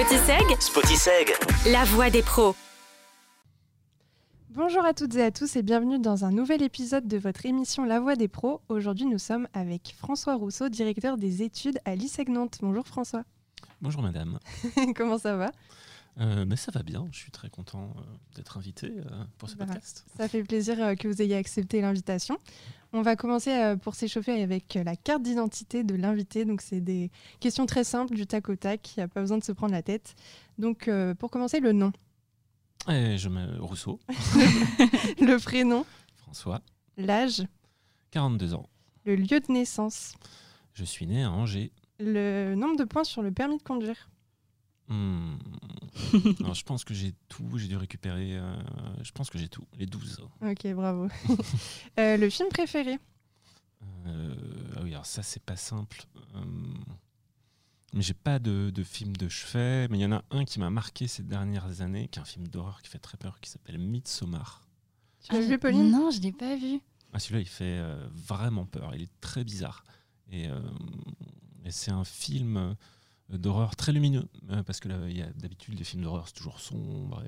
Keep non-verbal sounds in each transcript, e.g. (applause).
Spotiseg, Spotiseg. la voix des pros. Bonjour à toutes et à tous et bienvenue dans un nouvel épisode de votre émission La Voix des pros. Aujourd'hui, nous sommes avec François Rousseau, directeur des études à l'ISEG Nantes. Bonjour François. Bonjour madame. (laughs) Comment ça va? Euh, mais ça va bien, je suis très content euh, d'être invité euh, pour ce Bah, podcast. Ça fait plaisir que vous ayez accepté l'invitation. On va commencer pour s'échauffer avec la carte d'identité de l'invité. Donc, c'est des questions très simples, du tac au tac. Il n'y a pas besoin de se prendre la tête. Donc, pour commencer, le nom, Et je Rousseau, (laughs) le prénom, François, l'âge, 42 ans. le lieu de naissance, Je suis né à Angers. le nombre de points sur le permis de conduire, Alors, je pense que j'ai tout, j'ai dû récupérer. euh, je pense que j'ai tout, les 12. Ok, bravo. (laughs) Euh, le film préféré? Euh, ah oui, alors ça, c'est pas simple. Euh, mais j'ai pas de, de film de chevet, mais il y en a un qui m'a marqué ces dernières années, qui est un film d'horreur qui fait très peur, qui s'appelle Midsommar. Tu l'as vu, Pauline? Non, je l'ai pas vu. Ah, celui-là, il fait euh, vraiment peur. Il est très bizarre. Et, euh, et c'est un film euh, d'horreur très lumineux. euh, parce que là, il y a d'habitude, les films d'horreur, c'est toujours sombre.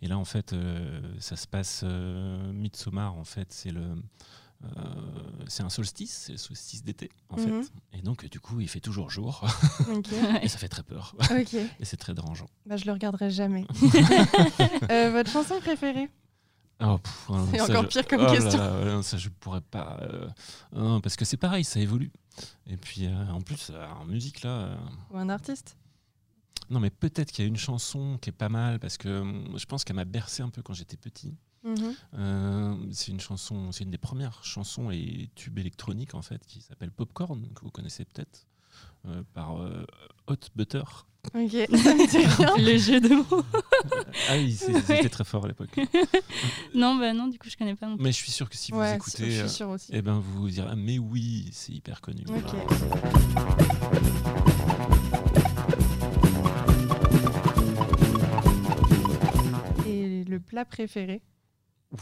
Et, et là, en fait, euh, ça se passe. Euh, Midsommar, en fait, c'est le. euh, c'est un solstice, c'est le solstice d'été en Mhm. fait. Et donc, du coup, il fait toujours jour (laughs) et ça fait très peur. et c'est très dérangeant. Bah, je le regarderai jamais. (laughs) Euh, votre chanson préférée? Oh, pff, non, C'est encore je- pire comme oh question. là, non, ça, je pourrais pas. euh, non, parce que c'est pareil, ça évolue. Et puis, euh, en plus, euh, en musique, là. euh, Ou un artiste non, mais peut-être qu'il y a une chanson qui est pas mal, parce que hum, je pense qu'elle m'a bercé un peu quand j'étais petit. Mhm. Euh, c'est une chanson, c'est une des premières chansons et tubes électroniques, en fait, qui s'appelle Popcorn, que vous connaissez peut-être, euh, par euh, Hot Butter. Ok. (laughs) Le jeu de mots. Ah oui, c'était très fort à l'époque. (laughs) Non, bah non, du coup, je connais pas non plus. Mais je suis sûr que si vous Ouais, écoutez. je euh, suis sûre aussi. eh ben, vous vous direz, Ah, mais oui, c'est hyper connu. Ok. Et le plat préféré? (laughs)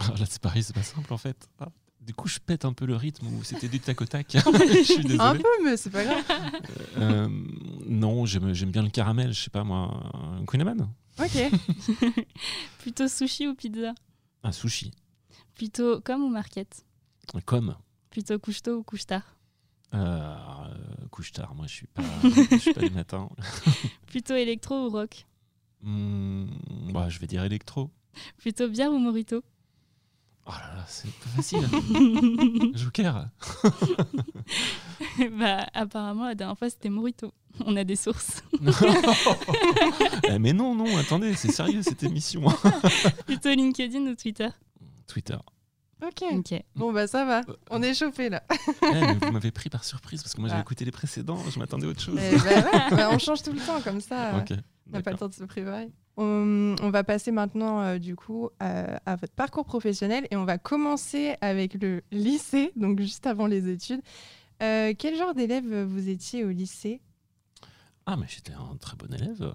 Ah, Là, c'est pareil, c'est pas simple en fait. Ah, Du coup, je pète un peu le rythme où c'était du tac au tac. (laughs) je suis (laughs) Un peu, mais c'est pas grave. Euh, non, j'aime j'aime bien le caramel, je sais pas moi. Un Queen Amman Ok. (laughs) Plutôt sushi ou pizza? Un sushi. Plutôt comme ou marquette Comme. Plutôt couche-tôt ou couche-tard Euh, couche tard, moi je suis pas, je suis pas du matin. Plutôt électro ou rock? Hmm, bah, je vais dire électro. Plutôt bière ou morito? Oh là là, c'est pas facile. (laughs) Joker. (laughs) Bah, apparemment, la dernière fois, c'était morito. On a des sources. (laughs) Eh, mais non, non, attendez, c'est sérieux cette émission. Plutôt LinkedIn ou Twitter? Twitter. Ok. Ok. Bon, bah ça va. On est chauffé là. Eh, mais vous m'avez pris par surprise parce que moi j'avais Ah. écouté les précédents, je m'attendais à autre chose. Eh bah ouais, bah, on change tout le temps comme ça. On n'a pas le temps de se préparer. On, on va passer maintenant euh, du coup à, à votre parcours professionnel et on va commencer avec le lycée, donc juste avant les études. Euh, quel genre d'élève vous étiez au lycée? Ah, mais j'étais un très bon élève.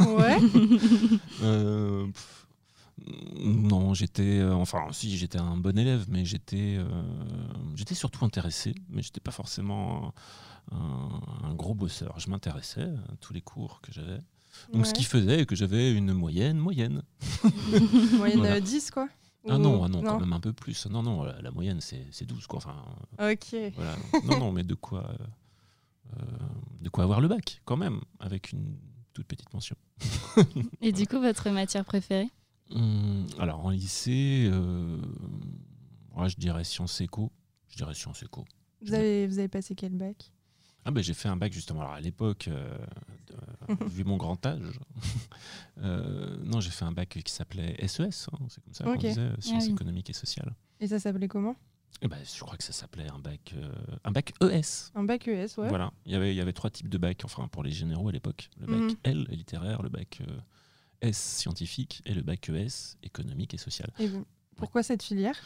Ouais. (laughs) Euh, pff, non, j'étais. enfin, si, j'étais un bon élève, mais j'étais j'étais surtout intéressé, mais j'étais pas forcément un, un- un gros bosseur. Je m'intéressais à tous les cours que j'avais. Donc, ce qui faisait que j'avais une moyenne, moyenne. (laughs) Moyenne Voilà. euh, 10 quoi Ah non, ah non, quand même un peu plus. Non, non, la, la moyenne, c'est c'est 12, quoi. Enfin, Ok. voilà. non, non, mais de quoi, euh, euh, de quoi avoir le bac, quand même, avec une toute petite mention. Et du coup, votre matière préférée Hum, alors en lycée, euh, ouais, je dirais sciences éco. Je dirais sciences éco. Vous avez, vous avez passé quel bac? Ah ben j'ai fait un bac justement. Alors à l'époque, euh, de- (laughs) vu mon grand âge, euh, non j'ai fait un bac qui s'appelait SES. hein, c'est comme ça qu'on disait, euh, sciences Ah oui. économiques et sociales. Et ça s'appelait comment? Et ben je crois que ça s'appelait un bac, euh, un bac ES. Un bac ES, ouais. Voilà. Il y avait il y avait trois types de bacs. Enfin pour les généraux à l'époque, le bac Mhm. L littéraire, le bac euh, S scientifique et le bac ES économique et social. Et vous- pourquoi cette filière?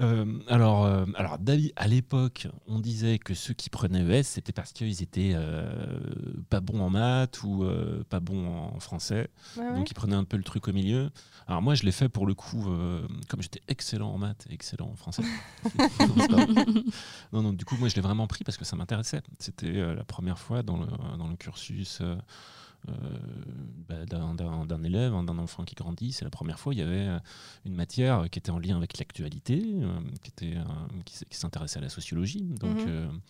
Euh, alors, euh, alors David, à l'époque, on disait que ceux qui prenaient ES, c'était parce qu'ils étaient euh, pas bons en maths ou euh, pas bons en français. Ouais, ouais. Donc, ils prenaient un peu le truc au milieu. Alors, moi, je l'ai fait pour le coup, comme j'étais excellent en maths et excellent en français. (laughs) non, non, du coup, moi, je l'ai vraiment pris parce que ça m'intéressait. C'était la première fois dans le, dans le cursus. Euh, bah, d'un- élève, hein, d'un enfant qui grandit. C'est la première fois il y avait euh, une matière qui était en lien avec l'actualité, euh, qui, était, qui, s'intéressait à la sociologie, donc Mhm.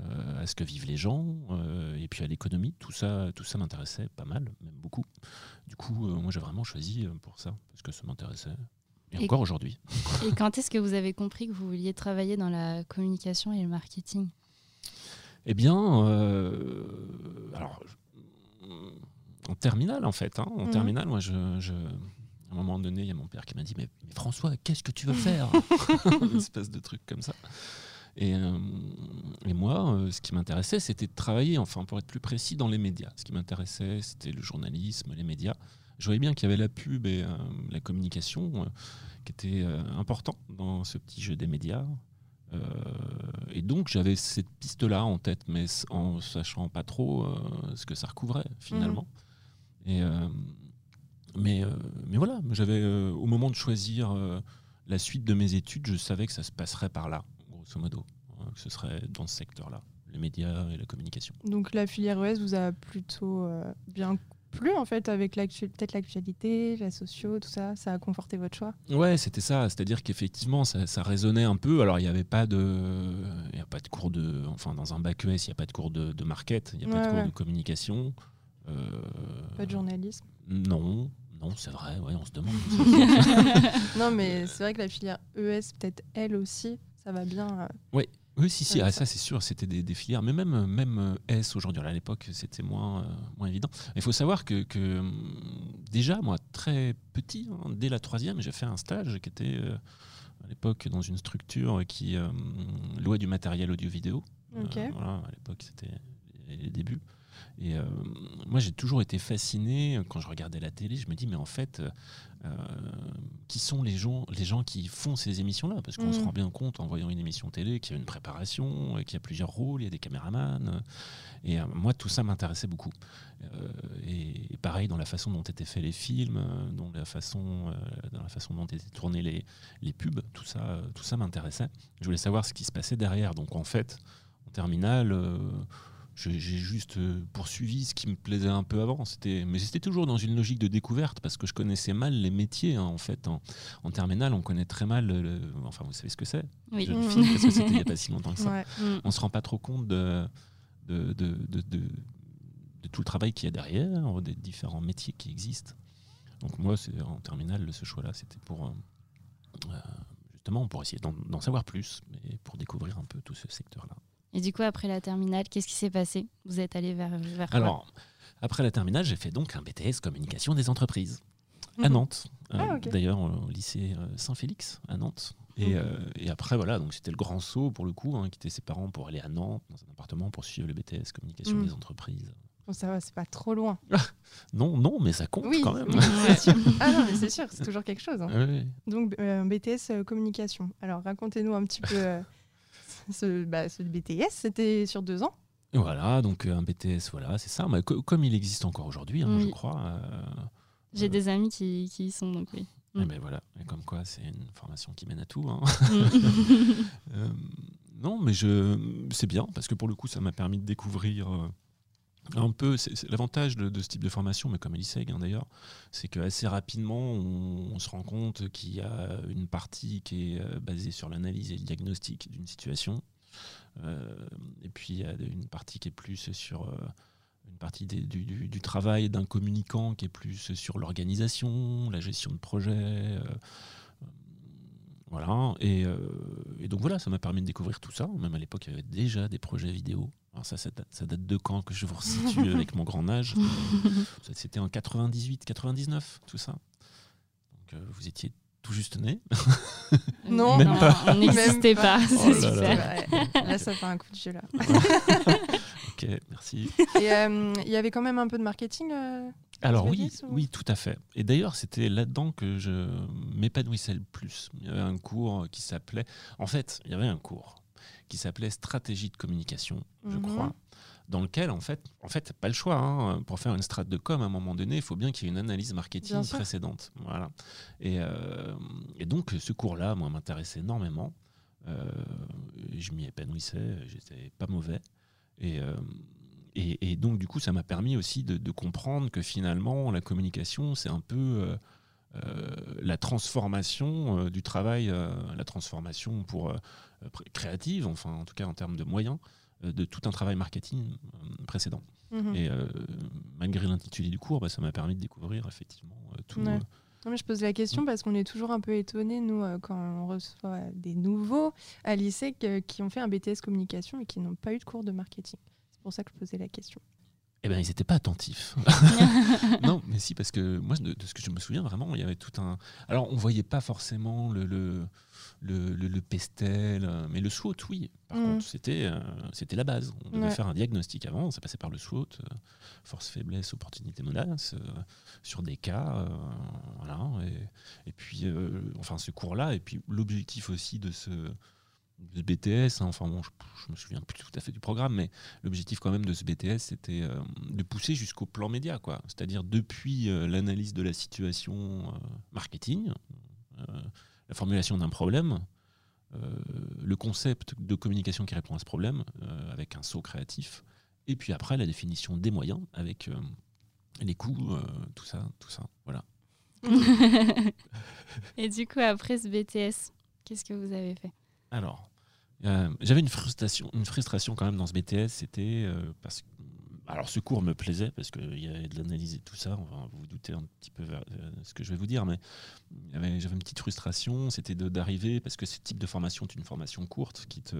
euh, à ce que vivent les gens, euh, et puis à l'économie. Tout ça, tout ça m'intéressait pas mal, même beaucoup. Du coup, euh, moi j'ai vraiment choisi pour ça, parce que ça m'intéressait. Et, Et- encore aujourd'hui. (laughs) Et quand est-ce que vous avez compris que vous vouliez travailler dans la communication et le marketing? Eh bien, alors, en terminale, en fait. hein, en Mhm. terminale, moi, je, je- à un moment donné, il y a mon père qui m'a dit Mais, mais François, qu'est-ce que tu veux faire (laughs) (laughs) Une espèce de truc comme ça. Et, euh, et moi, euh, ce qui m'intéressait, c'était de travailler, enfin, pour être plus précis, dans les médias. Ce qui m'intéressait, c'était le journalisme, les médias. Je voyais bien qu'il y avait la pub et euh, la communication qui étaient importants dans ce petit jeu des médias. Euh, et donc j'avais cette piste-là en tête, mais en sachant pas trop euh, ce que ça recouvrait finalement. Et, euh, mais, mais voilà, j'avais au moment de choisir la suite de mes études, je savais que ça se passerait par là, grosso modo, hein, que ce serait dans ce secteur-là, les médias et la communication. Donc la filière ES vous a plutôt euh, bien plu en fait avec peut-être l'actualité, la socio, tout ça, ça a conforté votre choix? Ouais, c'était ça. C'est-à-dire qu'effectivement, ça, ça résonnait un peu. Alors, il n'y avait pas de, il y a pas de cours de, enfin, dans un bac ES, il n'y a pas de cours de, de market, il n'y a pas Ouais, de cours de communication. Euh, Pas de journalisme. Non, non, c'est vrai. Ouais, on se demande. (laughs) (laughs) Non mais c'est vrai que la filière ES peut-être elle aussi, ça va bien. euh, oui, si, si. Ah, ça- c'est sûr. C'était des, des filières, mais même, même euh, S aujourd'hui. À l'époque, c'était moins, euh, moins évident. Il faut savoir que, que, hum, déjà, moi, très petit, hein, dès la troisième, j'ai fait un stage qui était euh, à l'époque dans une structure qui euh, louait du matériel audio-vidéo. Voilà, à l'époque, c'était les débuts. Et euh, moi, j'ai toujours été fasciné quand je regardais la télé. Je me dis, mais en fait, euh, qui sont les gens, les gens qui font ces émissions-là? Parce qu'on se Mhm. rend bien compte en voyant une émission télé qu'il y a une préparation, euh, qu'il y a plusieurs rôles, il y a des caméramans. Et euh, moi, tout ça m'intéressait beaucoup. Et, et pareil dans la façon dont étaient faits les films, dans la façon, dans la façon dont étaient tournés les, les pubs, tout ça, tout ça m'intéressait. Je voulais savoir ce qui se passait derrière. Donc en fait, en terminale, j'ai juste euh, poursuivi ce qui me plaisait un peu avant. C'était, mais c'était toujours dans une logique de découverte parce que je connaissais mal les métiers. hein, en fait, en, en terminale, on connaît très mal. le- enfin, vous savez ce que c'est. Oui. Mhm. fille, parce que c'était il n'y a pas si longtemps que ça Ouais. Mm. on se rend pas trop compte de, de, de, de- de- de tout le travail qu'il y a derrière, des différents métiers qui existent. Donc moi, c'est en terminale, ce choix-là, c'était pour euh, euh, justement pour essayer d'en savoir plus et pour découvrir un peu tout ce secteur-là. Et du coup, après la terminale, qu'est-ce qui s'est passé? Vous êtes allé vers, vers quoi? Alors, après la terminale, j'ai fait donc un BTS communication des entreprises à Mhm. Nantes. Euh, Ah. D'ailleurs, au lycée euh, Saint-Félix à Nantes. Et, Mhm. euh, et après, voilà, donc c'était le grand saut pour le coup, hein, quitter ses parents pour aller à Nantes, dans un appartement, pour suivre le BTS communication Mhm. des entreprises. Bon, ça va, c'est pas trop loin. (laughs) Non, non, mais ça compte Oui, quand même. oui. (laughs) Ah non mais c'est sûr, c'est toujours quelque chose. hein. Donc euh, BTS euh, communication. Alors racontez-nous un petit peu euh, ce, bah, ce BTS, c'était sur deux ans. Et Voilà, donc euh, un BTS, voilà, c'est ça. Mais co- comme il existe encore aujourd'hui, hein, je crois. euh, J'ai euh, des amis qui, qui y sont, donc oui. eh Mm. ben voilà, et comme quoi c'est une formation qui mène à tout. hein. Mm. (laughs) Euh, non, mais je, c'est bien parce que pour le coup, ça m'a permis de découvrir euh, un peu. L'avantage de, ce type de formation, mais comme Eliseg hein, d'ailleurs, c'est qu'assez rapidement, on, se rend compte qu'il y a une partie qui est euh, basée sur l'analyse et le diagnostic d'une situation, Euh, et puis il y a une partie qui est plus sur euh, une partie du, travail d'un communicant qui est plus sur l'organisation, la gestion de projet. voilà, et donc voilà, ça m'a permis de découvrir tout ça. Même à l'époque, il y avait déjà des projets vidéo. Alors ça, ça date, ça date de quand que je vous resitue (laughs) avec mon grand âge? C'était en 98, 99, tout ça. Donc euh, vous étiez tout juste né. (laughs) Non. Même pas. on n'existait pas, pas. c'est Oh là là. super. Ouais, là ça fait un coup de jeu là. (laughs) ok, merci. Et euh, il y avait quand même un peu de marketing euh, Alors oui, ou- oui, tout à fait. Et d'ailleurs, c'était là-dedans que je m'épanouissais le plus. Il y avait un cours qui s'appelait, en fait, il y avait un cours qui s'appelait stratégie de communication, je Mhm. crois, dans lequel, en fait, en fait, pas le choix. hein. Pour faire une strate de com, à un moment donné, il faut bien qu'il y ait une analyse marketing précédente. Voilà. Et, euh, et donc, ce cours-là, moi, m'intéressait énormément. Euh, je m'y épanouissais, j'étais pas mauvais. Et, euh, et, et donc, du coup, ça m'a permis aussi de, de comprendre que finalement, la communication, c'est un peu euh, la transformation du travail, la transformation pour créative, enfin, en tout cas en termes de moyens, euh, de tout un travail marketing euh, précédent. Mhm. Et euh, malgré l'intitulé du cours, bah, ça m'a permis de découvrir effectivement euh, tout. Ouais. euh, Non, mais je pose la question parce qu'on est toujours un peu étonnés, nous, euh, quand on reçoit des nouveaux à l'ISEC euh, qui ont fait un BTS communication et qui n'ont pas eu de cours de marketing. C'est pour ça que je posais la question. Eh ben, ils n'étaient pas attentifs. (laughs) non, mais si, parce que moi, de, de ce que je me souviens, vraiment, il y avait tout un. Alors, on voyait pas forcément le, le, le, le- le pestel, euh, mais le SWOT, oui. Par Mhm. contre, c'était euh, c'était la base. On devait Ouais. faire un diagnostic avant, ça passait par le SWOT, euh, force, faiblesse, opportunité, menace, euh, sur des cas. voilà. Et, et puis, enfin, ce cours-là, et puis l'objectif aussi de ce. De ce BTS, hein, enfin bon, je, je me souviens plus tout à fait du programme, mais l'objectif quand même de ce BTS, c'était euh, de pousser jusqu'au plan média, quoi. C'est-à-dire depuis euh, l'analyse de la situation euh, marketing, la formulation d'un problème, le concept de communication qui répond à ce problème, avec un saut créatif, et puis après la définition des moyens, avec les coûts, tout ça, tout ça, voilà. (laughs) Et du coup, après ce BTS, qu'est-ce que vous avez fait? Alors, euh, j'avais une frustration, une frustration quand même dans ce BTS, c'était euh, parce que alors ce cours me plaisait parce qu'il y avait de l'analyse et tout ça. Enfin, vous vous doutez un petit peu vers, euh, ce que je vais vous dire, mais j'avais une petite frustration, c'était d'arriver parce que ce type de formation est une formation courte qui te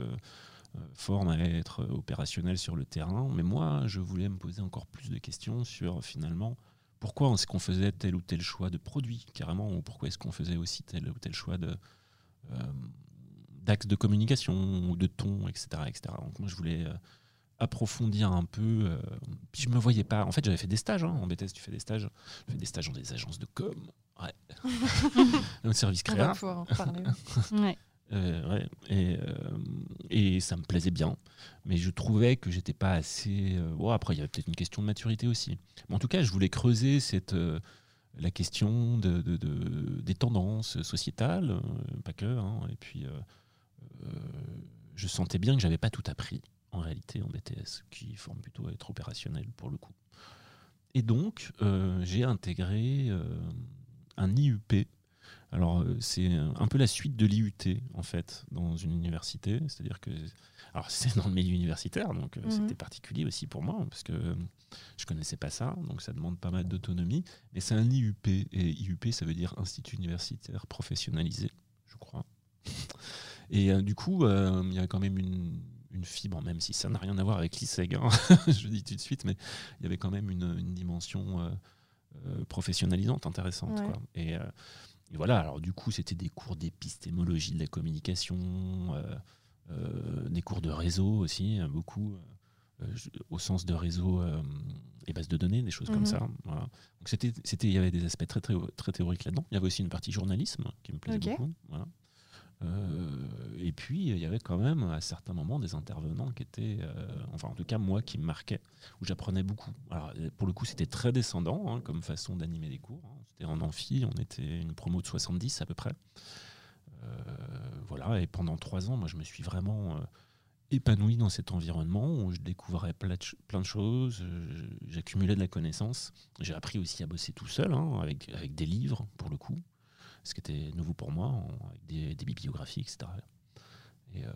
forme à être opérationnel sur le terrain. Mais moi, je voulais me poser encore plus de questions sur finalement pourquoi est-ce qu'on faisait tel ou tel choix de produit carrément, ou pourquoi est-ce qu'on faisait aussi tel ou tel choix de d'axe de communication ou de ton, etc., etc. Donc moi, je voulais euh, approfondir un peu. euh, puis je me voyais pas. En fait, j'avais fait des stages hein, en BTS. Tu fais des stages. Je fais des stages dans des agences de com. Ouais. (laughs) dans le service On va créa. pouvoir en parler. (laughs) Ouais. Euh, ouais, et, euh, et ça me plaisait bien, mais je trouvais que j'étais pas assez. euh, bon, après, il y avait peut-être une question de maturité aussi. Mais en tout cas, je voulais creuser cette, euh, la question de, de- de- des tendances sociétales, euh, pas que. hein, et puis, je sentais bien que j'avais pas tout appris en réalité en BTS, qui forme plutôt à être opérationnel pour le coup. Et donc, euh, j'ai intégré euh, un IUP. Alors, euh, c'est un peu la suite de l'IUT, en fait, dans une université. C'est-à-dire que. Alors, c'est dans le milieu universitaire, donc euh, Mhm. c'était particulier aussi pour moi, parce que euh, je connaissais pas ça, donc ça demande pas mal d'autonomie. Mais c'est un IUP, et IUP, ça veut dire Institut universitaire professionnalisé, je crois. Et euh, du coup, euh, il y a quand même une, une fibre, même si ça n'a rien à voir avec l'ISEG, hein, (laughs) je le dis tout de suite, mais il y avait quand même une, une dimension euh, euh, professionnalisante intéressante. Ouais. quoi. Et, euh, et voilà, alors du coup, c'était des cours d'épistémologie de la communication, des cours de réseau aussi, beaucoup, au sens de réseau et bases de données, des choses Mhm. comme ça. Voilà. Donc c'était, il y avait des aspects très, très, très théoriques là-dedans. Il y avait aussi une partie journalisme qui me plaisait beaucoup. Voilà. Euh, et puis, il y avait quand même à certains moments des intervenants qui étaient, euh, enfin en tout cas moi, qui me marquaient, où j'apprenais beaucoup. Alors, pour le coup, c'était très descendant hein, comme façon d'animer les cours. hein. C'était en amphi, on était une promo de 70 à peu près. Euh, voilà, et pendant trois ans, moi, je me suis vraiment épanoui dans cet environnement où je découvrais plein de, choses, j'accumulais de la connaissance. J'ai appris aussi à bosser tout seul, hein, avec des livres, pour le coup, ce qui était nouveau pour moi, en- avec des, des bibliographies, etc. Et, euh,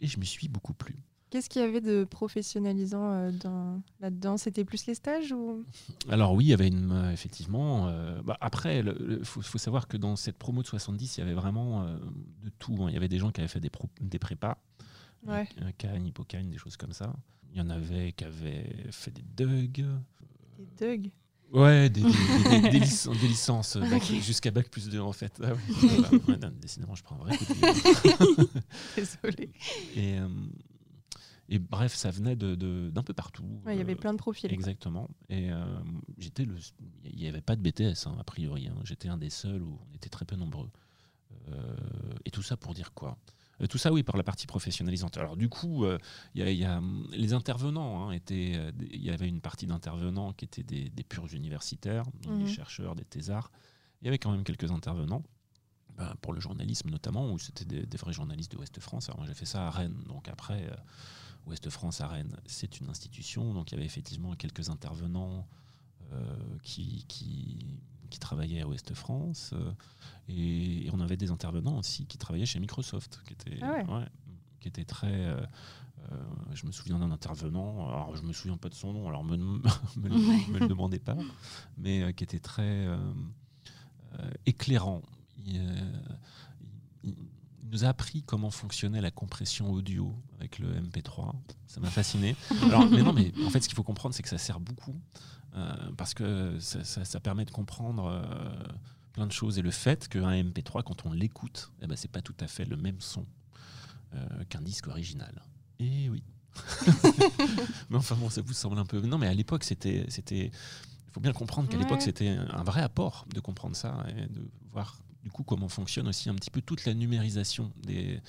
et je m'y suis beaucoup plu. Qu'est-ce qu'il y avait de professionnalisant euh, dans- là-dedans? C'était plus les stages ou? Alors oui, il y avait une, euh, effectivement. euh, bah, après, il faut, faut savoir que dans cette promo de 70, il y avait vraiment de tout. hein. Il y avait des gens qui avaient fait des, pro- des prépas, Ouais. Hippocane, des choses comme ça. Il y en avait qui avaient fait des DUG. des Doug Ouais, des, des- des- des- des (laughs) lic- des licences euh, jusqu'à Bac plus 2 en fait. Ah oui, (laughs) voilà. Ouais, non, décidément, je prends un vrai coup de. (laughs) Et, euh, et bref, ça venait d'un de, d'un peu partout. Il y avait plein de profils. Exactement. Et j'étais le, il n'y avait pas de BTS hein, a priori. Hein. J'étais un des seuls où on était très peu nombreux. et tout ça pour dire quoi? euh, tout ça, oui, par la partie professionnalisante. Alors, du coup, euh, il y, a les intervenants hein, étaient. Euh, il y avait une partie d'intervenants qui étaient des, purs universitaires, des mhm. chercheurs, des thésards. Il y avait quand même quelques intervenants. Ben, pour le journalisme notamment, où c'était des, vrais journalistes de Ouest France. Alors moi j'ai fait ça à Rennes, donc après Ouest France à Rennes, c'est une institution, donc il y avait effectivement quelques intervenants qui, qui, qui travaillait à Ouest France. Euh, et, on avait des intervenants aussi qui travaillaient chez Microsoft, qui étaient, ah qui étaient très. Euh, euh, je me souviens d'un intervenant, alors je me souviens pas de son nom, alors me, (laughs) me, me, le demandez pas, mais qui était très éclairant. Il, nous a appris comment fonctionnait la compression audio avec le MP3. Ça m'a fasciné. (laughs) Alors, mais non, mais en fait, ce qu'il faut comprendre, c'est que ça sert beaucoup euh, parce que ça, permet de comprendre euh, plein de choses. Et le fait qu'un MP3, quand on l'écoute, eh ben, c'est pas tout à fait le même son euh, qu'un disque original. Et oui. (laughs) mais enfin bon, ça vous semble un peu. Non, mais à l'époque, c'était, c'était. Il faut bien comprendre qu'à l'époque, c'était un vrai apport de comprendre ça et de voir du coup comment fonctionne aussi un petit peu toute la numérisation des,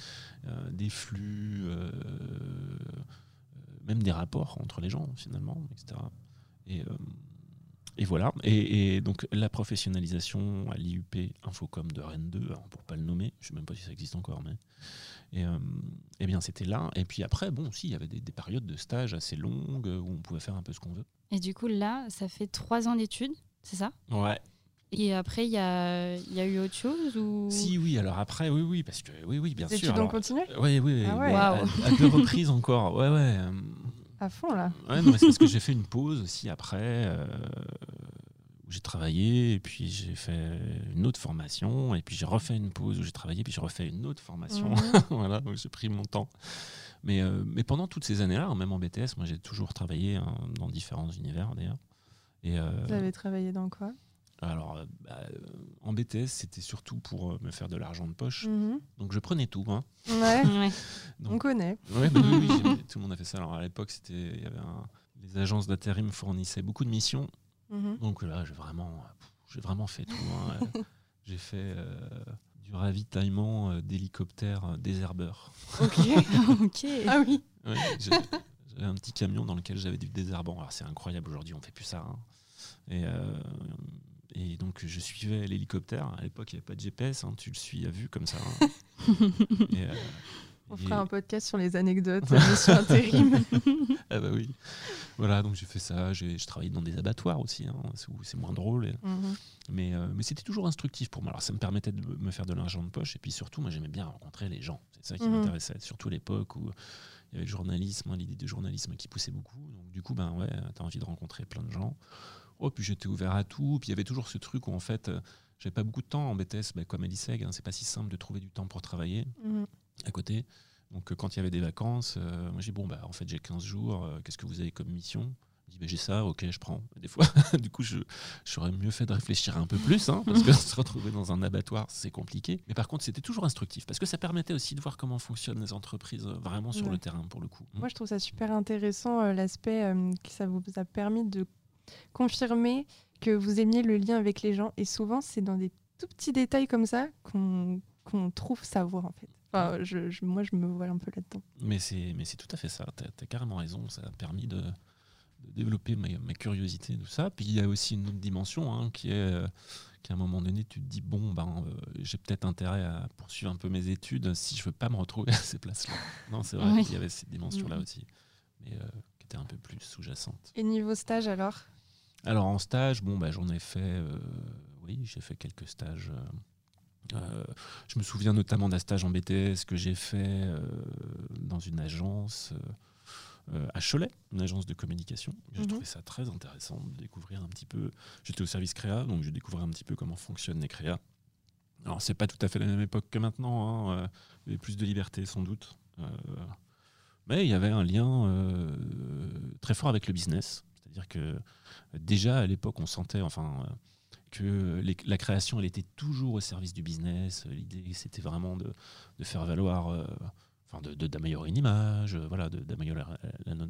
des flux, même des rapports entre les gens finalement, etc. Et, euh, et voilà. Et, donc la professionnalisation à l'IUP Infocom de Rennes 2, hein, pour pas le nommer, je sais même pas si ça existe encore, mais et, euh, eh bien c'était là. Et puis après, bon, aussi il y avait des, périodes de stage assez longues où on pouvait faire un peu ce qu'on veut. Et du coup là, ça fait trois ans d'études, c'est ça? Ouais. Et après, il y a, y a, eu autre chose ou... Si, oui. Alors après, oui, oui, parce que oui, oui, bien sûr. Les études ont continué? Oui, oui. Ah ouais. à, à, deux reprises encore. Ouais, ouais. Euh, à fond là. Ouais, c'est parce que j'ai fait une pause aussi après, euh, où j'ai travaillé, et puis j'ai fait une autre formation, et puis j'ai refait une pause où j'ai travaillé, puis j'ai refait une autre formation. Mhm. (laughs) voilà, donc j'ai pris mon temps. Mais, euh, mais pendant toutes ces années-là, même en BTS, moi j'ai toujours travaillé hein, dans différents univers d'ailleurs. Et, euh, Vous avez travaillé dans quoi? Alors, euh, bah, euh, en BTS, c'était surtout pour euh, me faire de l'argent de poche. Mhm. Donc, je prenais tout. Hein. Ouais. (laughs) On connaît. Ouais, bah oui, (laughs) tout le monde a fait ça. Alors, à l'époque, c'était, y avait les agences d'intérim fournissaient beaucoup de missions. Mhm. Donc là, j'ai vraiment, j'ai vraiment fait tout. Hein. (laughs) j'ai fait du ravitaillement d'hélicoptères désherbeurs. Ok. ok. Ah oui. j'avais un petit camion dans lequel j'avais du désherbant. Alors, c'est incroyable aujourd'hui, on fait plus ça. Hein. Et et donc je suivais l'hélicoptère. À l'époque, il n'y avait pas de GPS, hein, tu le suis à vue comme ça. Hein. (laughs) Euh, On fera un podcast sur les anecdotes (laughs) mission intérim. ah bah oui. Voilà, donc j'ai fait ça. J'ai travaillé dans des abattoirs aussi, hein, c'est moins drôle. Mhm. Mais, euh, mais c'était toujours instructif pour moi. Alors ça me permettait de me faire de l'argent de poche. Et puis surtout, moi j'aimais bien rencontrer les gens. C'est ça qui mhm. m'intéressait. Surtout à l'époque où il y avait le journalisme, l'idée du journalisme qui poussait beaucoup. Donc du coup, ben ouais, t'as envie de rencontrer plein de gens. Oh, puis j'étais ouvert à tout. Puis il y avait toujours ce truc où en fait, euh, j'avais pas beaucoup de temps en BTS, bah, comme Alice Seg, hein, c'est pas si simple de trouver du temps pour travailler mhm. à côté. Donc euh, quand il y avait des vacances, euh, moi j'ai bon bah en fait j'ai 15 jours, qu'est-ce que vous avez comme mission? Je dis bah, j'ai ça, ok je prends. des fois, (laughs) du coup je j'aurais mieux fait de réfléchir un peu plus, hein, parce que (laughs) se retrouver dans un abattoir c'est compliqué. Mais par contre c'était toujours instructif, parce que ça permettait aussi de voir comment fonctionnent les entreprises vraiment sur le terrain pour le coup. Moi je trouve ça super intéressant l'aspect que ça vous a permis de confirmer que vous aimiez le lien avec les gens. Et souvent, c'est dans des tout petits détails comme ça qu'on trouve savoir, en fait. Enfin, je, moi, je me vois un peu là-dedans. Mais c'est tout à fait ça. Tu as, carrément raison. Ça a permis de, développer ma, ma, curiosité, tout ça. Puis il y a aussi une autre dimension hein, qui est euh, qu'à un moment donné, tu te dis bon, ben, euh, j'ai peut-être intérêt à poursuivre un peu mes études si je veux pas me retrouver (laughs) à ces places-là. Non, c'est vrai qu'il y avait cette dimension-là aussi, mais euh, qui était un peu plus sous-jacente. Et niveau stage alors? Alors en stage, bon, bah, j'en ai fait, euh, oui, j'ai fait quelques stages. Euh, euh, je me souviens notamment d'un stage en BTS que j'ai fait dans une agence à Cholet, une agence de communication. J'ai mhm. trouvé ça très intéressant de découvrir un petit peu. J'étais au service créa, donc je découvrais un petit peu comment fonctionnent les créas. Alors c'est pas tout à fait la même époque que maintenant, hein, il y avait plus de liberté sans doute. mais il y avait un lien très fort avec le business. C'est-à-dire que déjà à l'époque, on sentait enfin, euh, que la création, elle était toujours au service du business. L'idée, c'était vraiment de, faire valoir. Euh, enfin d'améliorer une image, voilà, d'améliorer la, la,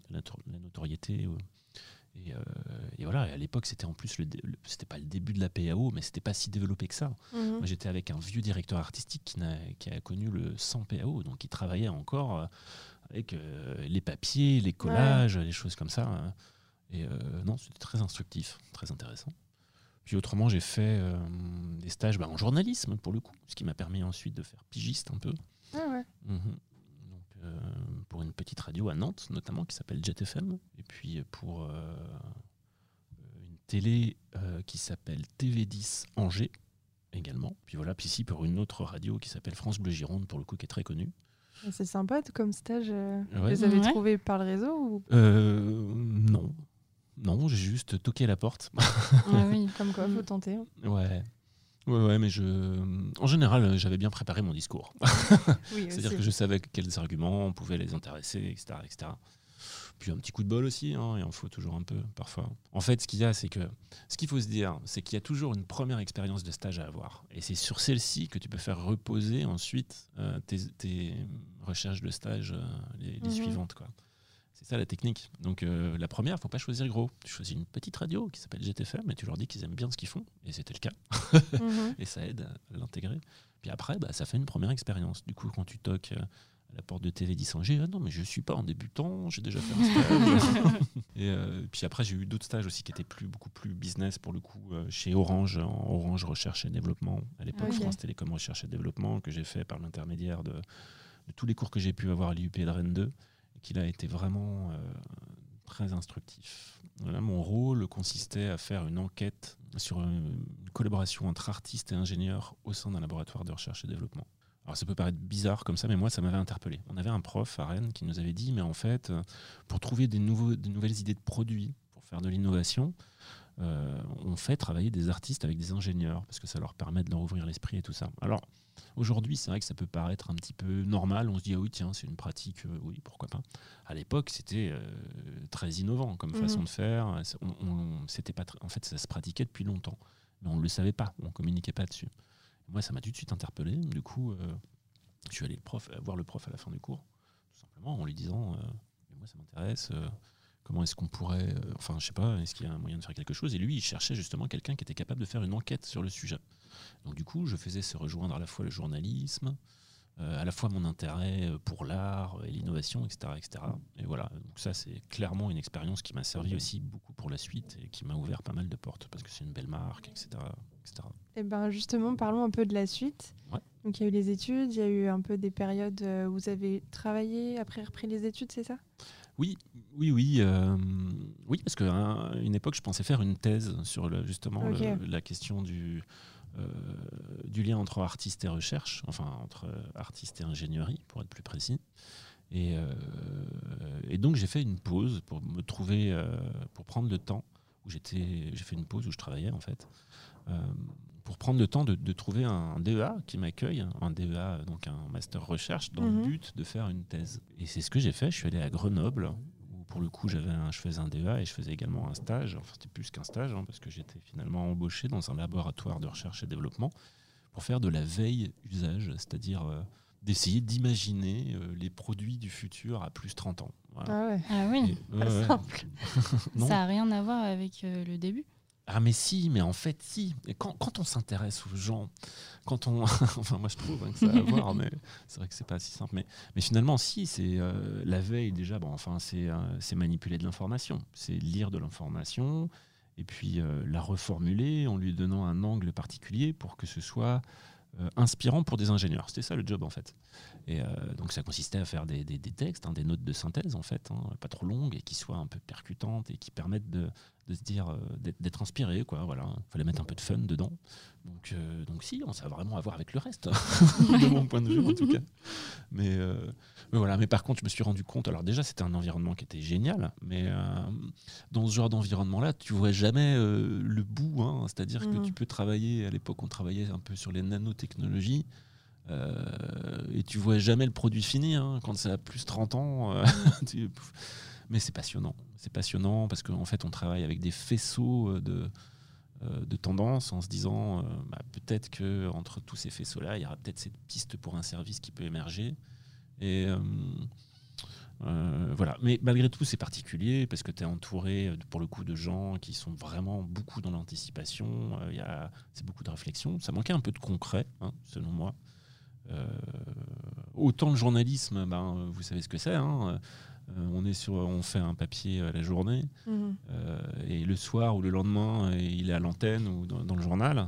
notoriété. Et, et, voilà, et à l'époque, c'était en plus, le, c'était pas le début de la PAO, mais c'était pas si développé que ça. Mhm. Moi, j'étais avec un vieux directeur artistique qui, a, qui a connu le 100 PAO, donc il travaillait encore avec les papiers, les collages, les choses comme ça. Et non, c'était très instructif, très intéressant. Puis autrement, j'ai fait euh, des stages bah, en journalisme, pour le coup, ce qui m'a permis ensuite de faire pigiste un peu. Ah ouais. Mhm. Donc, euh, pour une petite radio à Nantes, notamment, qui s'appelle Jet FM. Et puis pour euh, une télé qui s'appelle TV10 Angers, également. Puis voilà, puis ici pour une autre radio qui s'appelle France Bleu Gironde, pour le coup, qui est très connue. C'est sympa comme stage. Vous avez trouvés par le réseau ou... Non, non, j'ai juste toqué à la porte. ah oui, (laughs) comme quoi, faut tenter. Hein. Ouais. Ouais, ouais, mais je, en général, j'avais bien préparé mon discours. (laughs) C'est-à-dire que je savais quels arguments pouvaient les intéresser, etc., etc. Puis un petit coup de bol aussi, hein, il en faut toujours un peu parfois. En fait, ce qu'il y a, c'est que ce qu'il faut se dire, c'est qu'il y a toujours une première expérience de stage à avoir. Et c'est sur celle-ci que tu peux faire reposer ensuite euh, tes, recherches de stage, euh, les, mhm. suivantes. Quoi. C'est ça la technique. Donc euh, la première, faut pas choisir gros. Tu choisis une petite radio qui s'appelle GTFM et tu leur dis qu'ils aiment bien ce qu'ils font. Et c'était le cas. Mhm. (laughs) et ça aide à l'intégrer. Puis après, bah, ça fait une première expérience. Du coup, quand tu toques euh, à la porte de TV 10 Angers, ah non, mais je suis pas en débutant, j'ai déjà fait un stage. (laughs) et euh, puis après, j'ai eu d'autres stages aussi qui étaient plus, beaucoup plus business pour le coup, chez Orange, en Orange Recherche et Développement. À l'époque, France Télécom Recherche et Développement, que j'ai fait par l'intermédiaire de, de, tous les cours que j'ai pu avoir à l'IUP le Rennes 2 qu'il a été vraiment euh, très instructif. mon rôle consistait à faire une enquête sur une collaboration entre artistes et ingénieurs au sein d'un laboratoire de recherche et développement. Alors ça peut paraître bizarre comme ça, mais moi ça m'avait interpellé. On avait un prof à Rennes qui nous avait dit, mais en fait, euh, pour trouver des, nouvelles idées de produits, pour faire de l'innovation, euh, on fait travailler des artistes avec des ingénieurs, parce que ça leur permet de leur ouvrir l'esprit et tout ça. Alors, aujourd'hui, c'est vrai que ça peut paraître un petit peu normal. On se dit, ah oui, tiens, c'est une pratique, euh, oui, pourquoi pas. À l'époque, c'était euh, très innovant comme mhm. façon de faire. On, c'était pas en fait, ça se pratiquait depuis longtemps, mais on ne le savait pas, on communiquait pas dessus. Moi, ça m'a tout de suite interpellé. Du coup, je suis allé le prof, voir le prof à la fin du cours, tout simplement en lui disant, moi, ça m'intéresse comment est-ce qu'on pourrait, euh, enfin je sais pas, est-ce qu'il y a un moyen de faire quelque chose? Et lui, il cherchait justement quelqu'un qui était capable de faire une enquête sur le sujet. Donc du coup, je faisais se rejoindre à la fois le journalisme, euh, à la fois mon intérêt euh, pour l'art et l'innovation, etc., etc. Et voilà, donc ça c'est clairement une expérience qui m'a servi aussi beaucoup pour la suite et qui m'a ouvert pas mal de portes parce que c'est une belle marque, etc. etc. Et ben justement, parlons un peu de la suite. Donc il y a eu les études, il y a eu un peu des périodes où vous avez travaillé, après repris les études, c'est ça? Oui, oui, oui, euh, oui, parce qu'à une époque, je pensais faire une thèse sur le, justement la question du, euh, du lien entre artiste et recherche, enfin entre artiste et ingénierie, pour être plus précis. Et, euh, et donc j'ai fait une pause pour me trouver, pour prendre le temps où j'étais, j'ai fait une pause où je travaillais en fait pour prendre le temps de, trouver un DEA qui m'accueille, un DEA, donc un master recherche, dans le mhm. but de faire une thèse. Et c'est ce que j'ai fait. Je suis allé à Grenoble, pour le coup, j'avais un, je faisais un DEA et je faisais également un stage. Enfin, c'était plus qu'un stage, hein, parce que j'étais finalement embauché dans un laboratoire de recherche et développement pour faire de la veille usage, c'est-à-dire euh, d'essayer d'imaginer euh, les produits du futur à plus 30 ans. Ah, ouais. ah oui, simple. (laughs) Ça n'a rien à voir avec euh, le début ah mais si, mais en fait si. Et quand, quand on s'intéresse aux gens, quand on, (laughs) enfin moi je trouve hein, que ça a à (laughs) voir, mais c'est vrai que c'est pas si simple. Mais, mais finalement si, c'est euh, la veille déjà. Bon, enfin c'est euh, c'est manipuler de l'information, c'est lire de l'information et puis euh, la reformuler en lui donnant un angle particulier pour que ce soit inspirant pour des ingénieurs. C'était ça le job en fait. Et donc ça consistait à faire des, des, textes, hein, des notes de synthèse en fait, hein, pas trop longues et qui soient un peu percutantes et qui permettent de, de se dire, euh, d'être inspiré, quoi. Voilà, fallait mettre un peu de fun dedans. Donc, euh, donc si, ça va vraiment avoir avec le reste, (laughs) de mon point de vue en tout cas. Mais, euh, mais, voilà. Mais par contre, je me suis rendu compte. Alors déjà, c'était un environnement qui était génial, mais dans ce genre d'environnement-là, tu vois jamais le bout. Hein. C'est-à-dire que mhm. tu peux travailler. À l'époque, on travaillait un peu sur les nanotechnologies. et tu vois jamais le produit fini hein. quand ça a plus 30 ans. (laughs) tu, mais c'est passionnant. C'est passionnant parce qu'en fait, on travaille avec des faisceaux euh, de, euh, de tendances en se disant euh, bah, peut-être que entre tous ces faisceaux-là, il y aura peut-être cette piste pour un service qui peut émerger. Et voilà. Mais malgré tout, c'est particulier parce que tu es entouré, pour le coup, de gens qui sont vraiment beaucoup dans l'anticipation. Il c'est beaucoup de réflexion. Ça manquait un peu de concret, hein, selon moi. autant le journalisme, ben, vous savez ce que c'est. Hein, euh, on, est sur, on fait un papier la journée mhm. euh, et le soir ou le lendemain, euh, il est à l'antenne ou dans, le journal.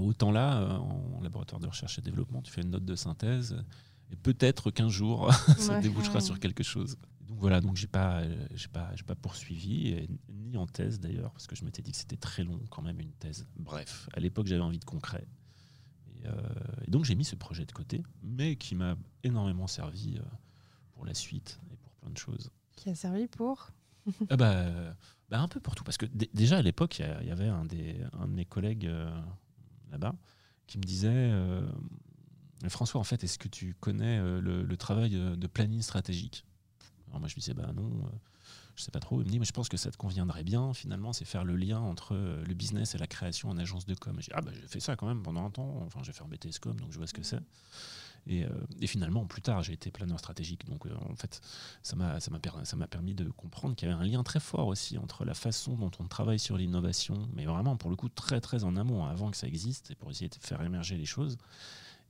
autant là, en laboratoire de recherche et développement, tu fais une note de synthèse et peut-être qu'un jour, (laughs) ça débouchera sur quelque chose. Donc voilà, donc j'ai pas, j'ai pas, j'ai pas poursuivi, ni en thèse d'ailleurs, parce que je m'étais dit que c'était très long quand même une thèse. Bref, à l'époque j'avais envie de concret. Et, donc j'ai mis ce projet de côté, mais qui m'a énormément servi pour la suite et pour plein de choses. Qui a servi pour (laughs) ah bah, bah, Un peu pour tout. Parce que déjà à l'époque, il y, avait un, des, un de mes collègues euh, là-bas qui me disait euh, François, en fait, est-ce que tu connais euh, le, travail de planning stratégique? Alors moi je lui disais bah non, je sais pas trop. Il me dit mais je pense que ça te conviendrait bien. Finalement, c'est faire le lien entre le business et la création en agence de com. J'ai ah bah j'ai fait ça quand même pendant un temps. Enfin j'ai fait un BTS com donc je vois ce que c'est. Euh, et, finalement, plus tard, j'ai été planeur stratégique. Donc, euh, en fait, ça m'a permis de comprendre qu'il y avait un lien très fort aussi entre la façon dont on travaille sur l'innovation, mais vraiment, pour le coup, très, très en amont, avant que ça existe, et pour essayer de faire émerger les choses,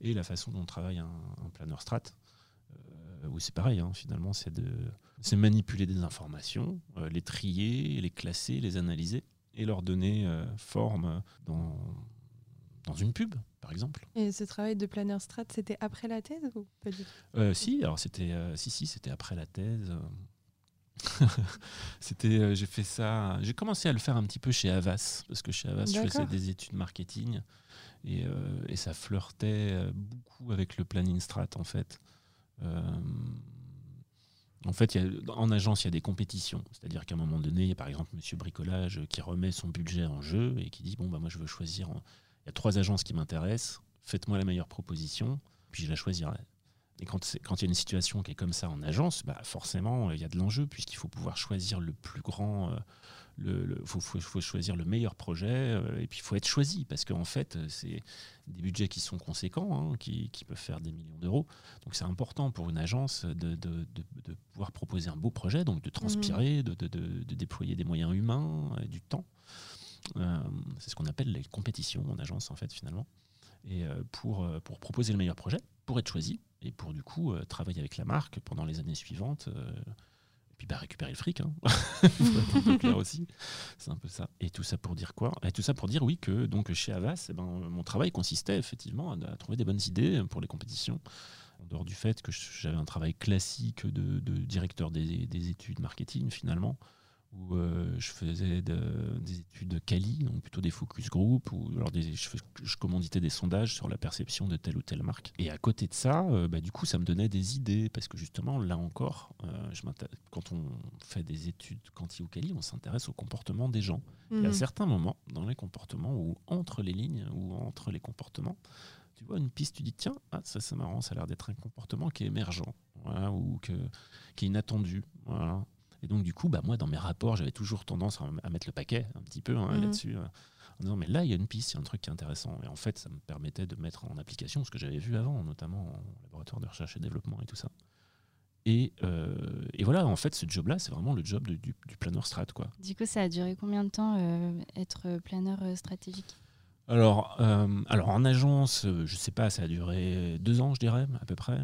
et la façon dont travaille un, planeur strat. Euh, où c'est pareil, hein, finalement, c'est de manipuler des informations, les trier, les classer, les analyser et leur donner forme dans, dans une pub, par exemple. Et ce travail de planeur strat, c'était après la thèse ou pas du tout? Euh, Si, alors c'était euh, si si, c'était après la thèse. (laughs) c'était, euh, j'ai fait ça. J'ai commencé à le faire un petit peu chez Avas parce que chez Avas, je faisais des études marketing et, et ça flirtait beaucoup avec le planning strat en fait. En fait, y a, en agence, il y a des compétitions. C'est-à-dire qu'à un moment donné, il y a par exemple Monsieur Bricolage qui remet son budget en jeu et qui dit Bon, bah, moi, je veux choisir il y a trois agences qui m'intéressent, faites-moi la meilleure proposition, puis je la choisirai. Et quand, il y a une situation qui est comme ça en agence, bah forcément, il y a de l'enjeu, puisqu'il faut pouvoir choisir le plus grand, il euh, le, faut, faut, choisir le meilleur projet, euh, et puis il faut être choisi, parce qu'en fait, c'est des budgets qui sont conséquents, hein, qui, qui, peuvent faire des millions d'euros. Donc c'est important pour une agence de, de, de, pouvoir proposer un beau projet, donc de transpirer, mmh. de, déployer des moyens humains, et du temps. Euh, c'est ce qu'on appelle les compétitions en agence, en fait, finalement. Et euh, pour, euh, pour proposer le meilleur projet, pour être choisi, et pour du coup travailler avec la marque pendant les années suivantes et puis bah, récupérer le fric. Hein. (laughs) aussi. C'est un peu ça. Et tout ça pour dire quoi? Et tout ça pour dire oui que donc chez Avas, eh ben, mon travail consistait effectivement à, trouver des bonnes idées pour les compétitions. En dehors du fait que j'avais un travail classique de, directeur des, des, études marketing finalement, où euh, je faisais des études de Cali, donc plutôt des focus group, ou alors des, je, commanditais des sondages sur la perception de telle ou telle marque. Et à côté de ça, euh, bah, du coup, ça me donnait des idées, parce que justement, là encore, euh, je quand on fait des études quanti ou Cali, on s'intéresse au comportement des gens. Il y a mhm. certains moments dans les comportements, ou entre les lignes, ou entre les comportements, tu vois une piste, tu dis tiens, ah, ça c'est marrant, ça a l'air d'être un comportement qui est émergent, ou que, qui est inattendu. Voilà. Et donc, du coup, bah, moi, dans mes rapports, j'avais toujours tendance à mettre le paquet un petit peu hein, mhm. là-dessus. Euh, en disant, mais là, il y a une piste, il y a un truc qui est intéressant. Et en fait, ça me permettait de mettre en application ce que j'avais vu avant, notamment en laboratoire de recherche et développement et tout ça. Et, euh, et voilà, en fait, ce job-là, c'est vraiment le job du, du planeur strat. Quoi. Du coup, ça a duré combien de temps, euh, être planeur stratégique? Alors, alors, en agence, je ne sais pas, ça a duré deux ans, je dirais, à peu près.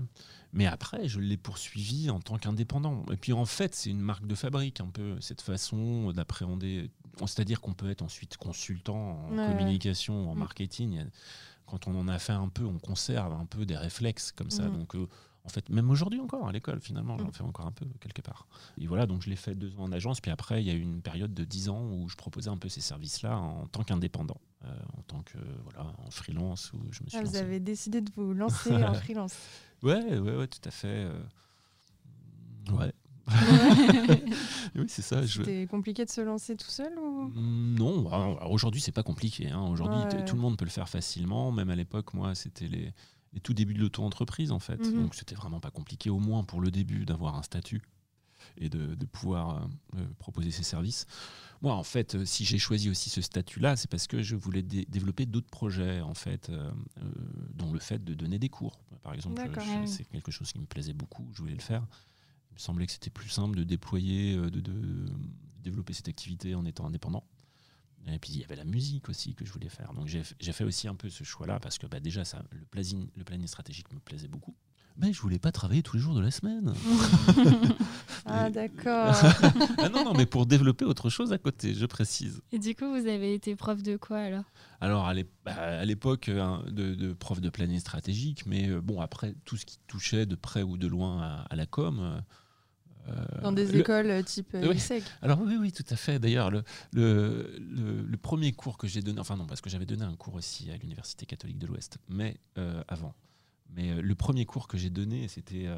Mais après, je l'ai poursuivi en tant qu'indépendant. Et puis en fait, c'est une marque de fabrique, un peu, cette façon d'appréhender. C'est-à-dire qu'on peut être ensuite consultant en communication, en mm. marketing. Quand on en a fait un peu, on conserve un peu des réflexes comme ça. Mm. Donc, euh, en fait, même aujourd'hui encore, à l'école, finalement, j'en mm. fais encore un peu, quelque part. Et voilà, donc je l'ai fait deux ans en agence. Puis après, il y a eu une période de dix ans où je proposais un peu ces services-là en tant qu'indépendant. Euh, en tant que voilà en freelance où je me suis ah, vous avez décidé de vous lancer (laughs) en freelance Ouais, ouais, ouais, tout à fait. Euh, ouais. (laughs) oui, c'est ça. C'était compliqué de se lancer tout seul ou? Mmh, Non, aujourd'hui c'est pas compliqué. Hein. Aujourd'hui tout le monde peut le faire facilement. Même à l'époque, moi, c'était les, les, tout débuts de l'auto-entreprise en fait. Mhm. Donc c'était vraiment pas compliqué, au moins pour le début, d'avoir un statut et de, de pouvoir euh, euh, proposer ses services. Moi, en fait, euh, si j'ai choisi aussi ce statut-là, c'est parce que je voulais développer d'autres projets, en fait, dont le fait de donner des cours, par exemple. C'est quelque chose qui me plaisait beaucoup, je voulais le faire. Il me semblait que c'était plus simple de déployer, de, de développer cette activité en étant indépendant. Et puis il y avait la musique aussi que je voulais faire. Donc j'ai fait aussi un peu ce choix-là parce que bah, déjà ça, le, planning, le planning stratégique me plaisait beaucoup. Mais je voulais pas travailler tous les jours de la semaine. (laughs) Ah, d'accord. (laughs) ah non, non, mais pour développer autre chose à côté, je précise. Et du coup, vous avez été prof de quoi alors? Alors à bah, l'époque euh, de, de prof de planning stratégique, mais euh, bon après tout ce qui touchait de près ou de loin à, à la com. euh, euh, Dans des le- écoles euh, type euh, Oui. Alors oui, oui, tout à fait. D'ailleurs, le, le, le- le premier cours que j'ai donné, enfin non, parce que j'avais donné un cours aussi à l'Université catholique de l'Ouest, mais euh, avant. Mais euh, le premier cours que j'ai donné, c'était, euh,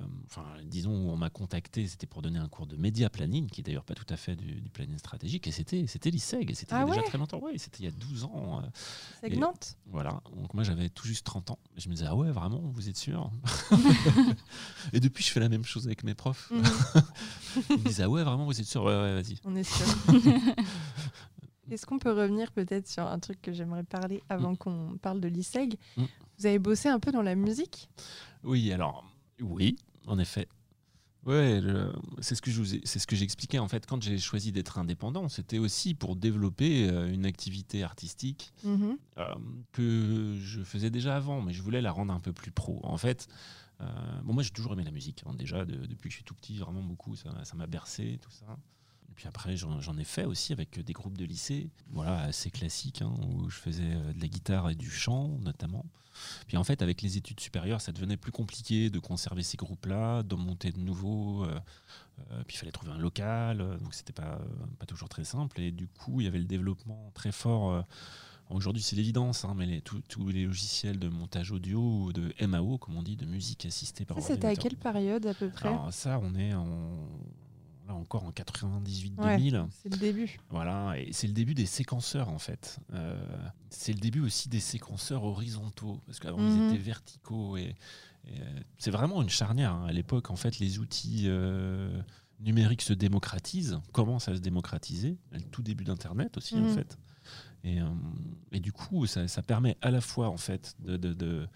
euh, enfin, disons, où on m'a contacté, c'était pour donner un cours de média planning, qui est d'ailleurs pas tout à fait du, du planning stratégique, et c'était, c'était l'ISEG, et c'était Ah déjà très longtemps, oui, c'était il y a 12 ans. euh, Et- Nantes voilà, donc moi j'avais tout juste 30 ans. Et je me disais, ah ouais, vraiment, vous êtes sûr? (laughs) Et depuis, je fais la même chose avec mes profs. Mhm. (laughs) Ils me disent, ah ouais, vraiment, vous êtes sûr? Ouais, ouais, vas-y. On est sûr. (laughs) Est-ce qu'on peut revenir peut-être sur un truc que j'aimerais parler avant qu'on parle de l'ISEG Mm. Vous avez bossé un peu dans la musique? Oui, alors, oui, en effet. Ouais, c'est ce que je c'est ce que j'expliquais en fait quand j'ai choisi d'être indépendant, c'était aussi pour développer euh, une activité artistique Mhm. euh, que je faisais déjà avant, mais je voulais la rendre un peu plus pro. En fait, euh, bon, moi j'ai toujours aimé la musique, hein, déjà de- depuis que je suis tout petit, vraiment beaucoup, ça ça m'a bercé, tout ça. Et puis après, j'en ai fait aussi avec des groupes de lycée, voilà, assez classiques, hein, où je faisais euh, de la guitare et du chant notamment. Puis en fait, avec les études supérieures, ça devenait plus compliqué de conserver ces groupes-là, d'en monter de nouveaux. euh, euh, puis il fallait trouver un local, euh, donc c'était pas, euh, pas toujours très simple. Et du coup, il y avait le développement très fort. euh, Aujourd'hui, c'est l'évidence, hein, mais tous- les logiciels de montage audio ou de MAO, comme on dit, de musique assistée par Ça, c'était à quelle période à peu près? Alors ça, on est en, là encore en 98-2000. Ouais. C'est le début. Voilà, et c'est le début des séquenceurs en fait. Euh, c'est le début aussi des séquenceurs horizontaux, parce qu'avant Mhm. ils étaient verticaux. Et, et, euh, c'est vraiment une charnière. hein. À l'époque, en fait, les outils euh, numériques se démocratisent, commencent à se démocratiser. Le tout début d'Internet aussi, en Mhm. fait. Et, et du coup, ça, ça permet à la fois en fait de, de- de,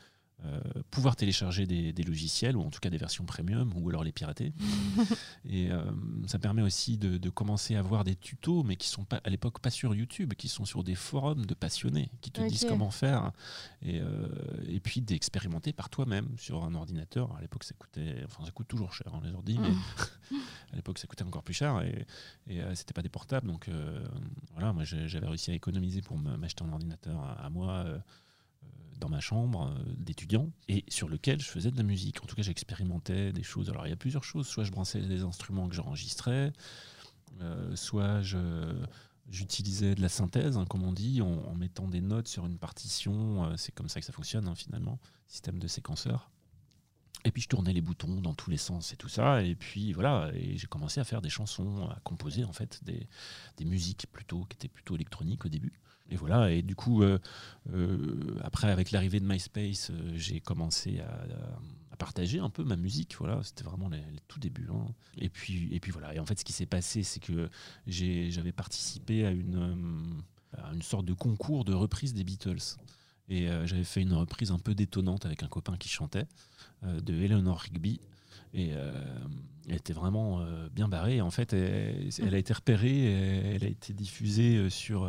euh, pouvoir télécharger des, des logiciels ou en tout cas des versions premium ou alors les pirater. (laughs) et euh, ça permet aussi de, de commencer à voir des tutos, mais qui sont pas à l'époque pas sur YouTube, qui sont sur des forums de passionnés qui te disent comment faire et, euh, et puis d'expérimenter par toi-même sur un ordinateur. À l'époque, ça coûtait, enfin ça coûte toujours cher hein, les ordi, mais (laughs) à l'époque ça coûtait encore plus cher et, et c'était pas des portables donc voilà moi j'avais réussi à économiser pour m'acheter un ordinateur à, à moi dans ma chambre euh, d'étudiant et sur lequel je faisais de la musique en tout cas j'expérimentais des choses alors il y a plusieurs choses soit je branchais des instruments que j'enregistrais euh, soit J'utilisais de la synthèse, hein, comme on dit, en, en mettant des notes sur une partition. euh, c'est comme ça que ça fonctionne, hein, finalement, système de séquenceur. Et puis je tournais les boutons dans tous les sens et tout ça. Et puis voilà, et j'ai commencé à faire des chansons, à composer en fait des, des musiques plutôt qui étaient plutôt électroniques au début. Et voilà, et du coup, euh, euh, après avec l'arrivée de MySpace, euh, j'ai commencé à, partager un peu ma musique. Voilà, c'était vraiment les tout débuts. hein. Et puis, et puis voilà. Et en fait, ce qui s'est passé, c'est que j'avais participé à une, une sorte de concours de reprise des Beatles. Et j'avais fait une reprise un peu détonnante avec un copain qui chantait de Eleanor Rigby. Et elle était vraiment bien barrée. En fait, elle, a été repérée, elle a été diffusée sur,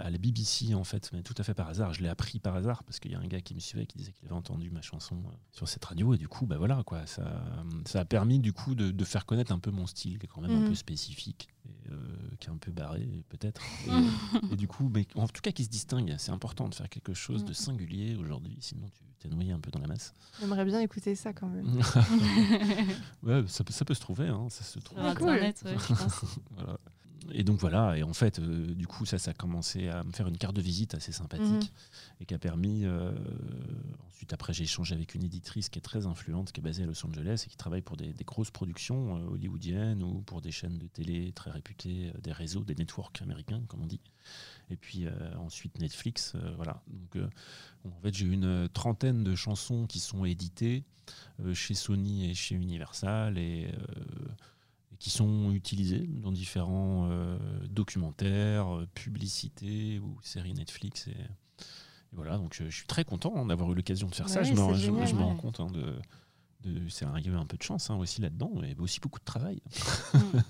à la BBC, en fait, mais tout à fait par hasard. Je l'ai appris par hasard parce qu'il y a un gars qui me suivait qui disait qu'il avait entendu ma chanson euh, sur cette radio. Et du coup, bah voilà, quoi, ça, ça a permis du coup de, de faire connaître un peu mon style, qui est quand même un Mhm. peu spécifique, et, euh, qui est un peu barré, peut-être. (laughs) Et, et du coup, mais en tout cas, qui se distingue. C'est important de faire quelque chose de Mhm. singulier aujourd'hui, sinon tu t'es noyé un peu dans la masse. J'aimerais bien écouter ça quand même. (laughs) ouais, ça, peut- ça peut se trouver, hein, ça se trouve. Sur Ah, cool. Internet, ouais, je pense. (laughs) Voilà. Et donc voilà, et en fait, euh, du coup, ça, ça a commencé à me faire une carte de visite assez sympathique et qui a permis. euh, ensuite, après, j'ai échangé avec une éditrice qui est très influente, qui est basée à Los Angeles et qui travaille pour des, des grosses productions euh, hollywoodiennes ou pour des chaînes de télé très réputées, des réseaux, des networks américains, comme on dit. Et puis ensuite Netflix, voilà. Donc en fait, j'ai une trentaine de chansons qui sont éditées chez Sony et chez Universal et qui sont utilisés dans différents euh, documentaires, euh, publicités ou séries Netflix. Et, voilà, donc je, suis très content hein, d'avoir eu l'occasion de faire ça. je me, c'est je- je génial, me rends compte hein, de, c'est un, il y a eu un peu de chance hein, aussi là-dedans, et aussi beaucoup de travail.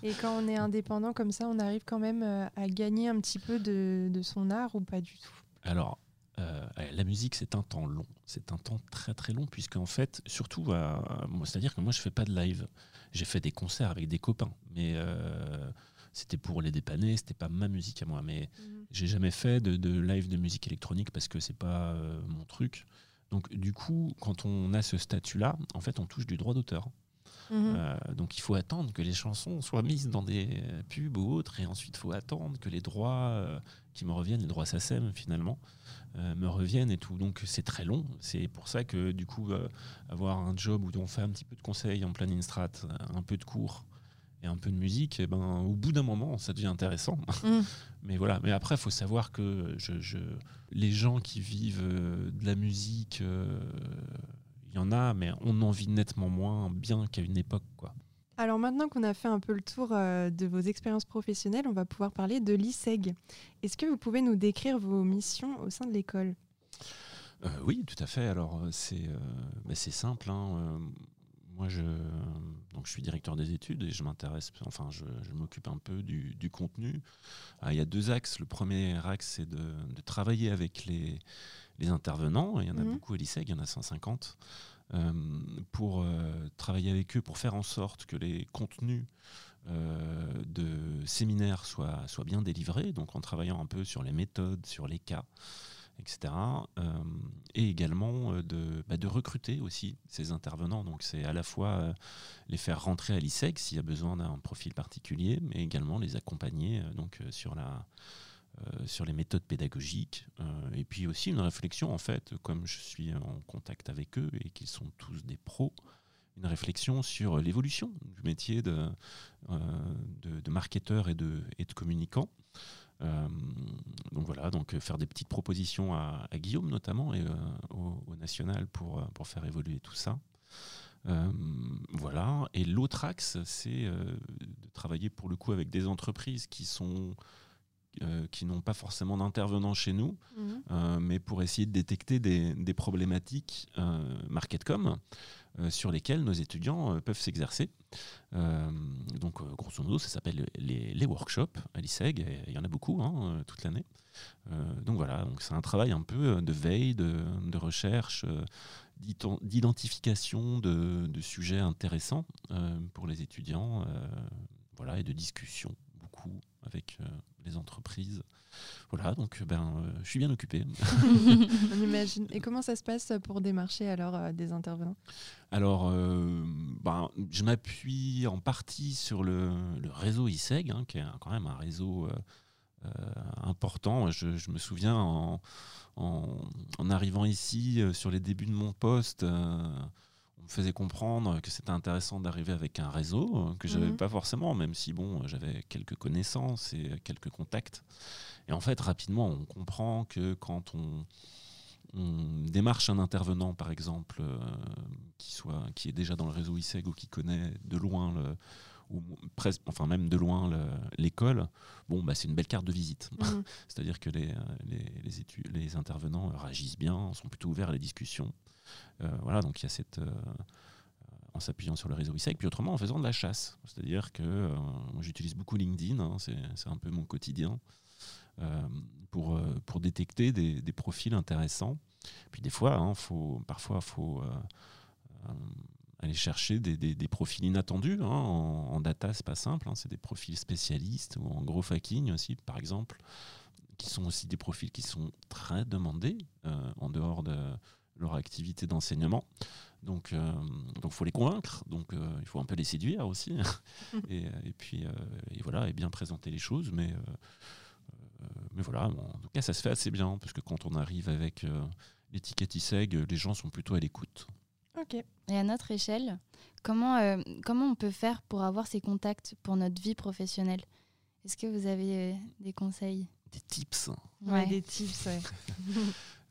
Et quand on est indépendant comme ça, on arrive quand même euh, à gagner un petit peu de, de son art ou pas du tout? Alors, euh, la musique, c'est un temps long. C'est un temps très très long, puisque en fait, surtout, moi, c'est-à-dire que moi, je fais pas de live. J'ai fait des concerts avec des copains, mais euh, c'était pour les dépanner, c'était pas ma musique à moi. Mais j'ai jamais fait de, de live de musique électronique parce que c'est pas euh, mon truc. Donc, du coup, quand on a ce statut-là, en fait, on touche du droit d'auteur. Mhm. Euh, donc il faut attendre que les chansons soient mises dans des pubs ou autres, et ensuite il faut attendre que les droits euh, qui me reviennent, les droits SACEM finalement, euh, me reviennent et tout. Donc c'est très long. C'est pour ça que du coup, avoir un job où on fait un petit peu de conseils en plein instrat, un peu de cours et un peu de musique, et ben, au bout d'un moment, ça devient intéressant. Mhm. (laughs) Mais voilà. Mais après, il faut savoir que je, je- les gens qui vivent de la musique, y en a, mais on en vit nettement moins bien qu'à une époque. Quoi. Alors maintenant qu'on a fait un peu le tour euh, de vos expériences professionnelles, on va pouvoir parler de l'ISEG. Est-ce que vous pouvez nous décrire vos missions au sein de l'école? Euh, oui, tout à fait. Alors, euh, c'est euh, bah, c'est simple. hein. Moi, je, donc, je suis directeur des études et je m'intéresse, enfin, je, je m'occupe un peu du, du contenu. Ah, il y a deux axes. Le premier axe, c'est de, de travailler avec les, les intervenants. Il y en a Mhm. beaucoup à l'ISEG, il y en a 150. euh, pour euh, travailler avec eux, pour faire en sorte que les contenus euh, de séminaires soient, soient bien délivrés, donc en travaillant un peu sur les méthodes, sur les cas, etc. Et également de, bah, de recruter aussi ces intervenants. Donc c'est à la fois les faire rentrer à l'ISEC s'il y a besoin d'un profil particulier, mais également les accompagner donc, sur, la, euh, sur les méthodes pédagogiques. Euh, et puis aussi une réflexion, en fait, comme je suis en contact avec eux et qu'ils sont tous des pros, une réflexion sur l'évolution du métier de, euh, de, marketeur et de, et de communicant. Donc voilà, donc faire des petites propositions à, Guillaume notamment et au, national pour, pour faire évoluer tout ça. Voilà. Et l'autre axe, c'est de travailler pour le coup avec des entreprises qui sont euh, qui n'ont pas forcément d'intervenants chez nous, euh, mais pour essayer de détecter des, des problématiques euh, marketcom sur lesquelles nos étudiants peuvent s'exercer. Donc, grosso modo, ça s'appelle les, les workshops à l'ISEG, il y en a beaucoup hein, toute l'année. Donc voilà, donc c'est un travail un peu de veille, de, de recherche, d'ident- d'identification de, de sujets intéressants pour les étudiants, voilà, et de discussion beaucoup avec euh, les entreprises. Voilà, donc ben, euh, je suis bien occupé. (laughs) (laughs) On imagine. Et comment ça se passe pour démarcher alors euh, des intervenants? Alors, euh, ben, je m'appuie en partie sur le, le réseau ISEG, hein, qui est quand même un réseau euh, euh, important. Je, je me souviens en, en- en arrivant ici, euh, sur les débuts de mon poste, euh, on me faisait comprendre que c'était intéressant d'arriver avec un réseau euh, que j'avais Mhm. pas forcément, même si bon, j'avais quelques connaissances et euh, quelques contacts. Et en fait, rapidement, on comprend que quand on, on démarche un intervenant, par exemple, euh, qui, soit, qui est déjà dans le réseau ISEG ou qui connaît de loin, le, ou presque, enfin même de loin le- l'école, bon, bah, c'est une belle carte de visite. Mhm. (laughs) C'est-à-dire que les, les, les, les intervenants réagissent bien, sont plutôt ouverts à la discussion. Euh, voilà, donc il y a cette. euh, en s'appuyant sur le réseau ISEG, puis autrement en faisant de la chasse. C'est-à-dire que euh, j'utilise beaucoup LinkedIn, hein, c'est un peu mon quotidien, pour, pour détecter des, profils intéressants. Puis des fois, hein, faut, parfois, il faut aller chercher des, des- profils inattendus. hein. En, en data, c'est pas simple, c'est des profils spécialistes, ou en gros hacking aussi, par exemple, qui sont aussi des profils qui sont très demandés en dehors de leur activité d'enseignement. Donc, il donc faut les convaincre. Donc, euh, il faut un peu les séduire aussi. (laughs) et, et puis, euh, et voilà, et bien présenter les choses. Mais, euh, euh, mais voilà, bon, en tout cas, ça se fait assez bien parce que quand on arrive avec euh, l'étiquette ISEG, les gens sont plutôt à l'écoute. Ok. Et à notre échelle, comment, euh, comment on peut faire pour avoir ces contacts pour notre vie professionnelle? Est-ce que vous avez euh, des conseils? Des tips. Ouais, Des tips, ouais.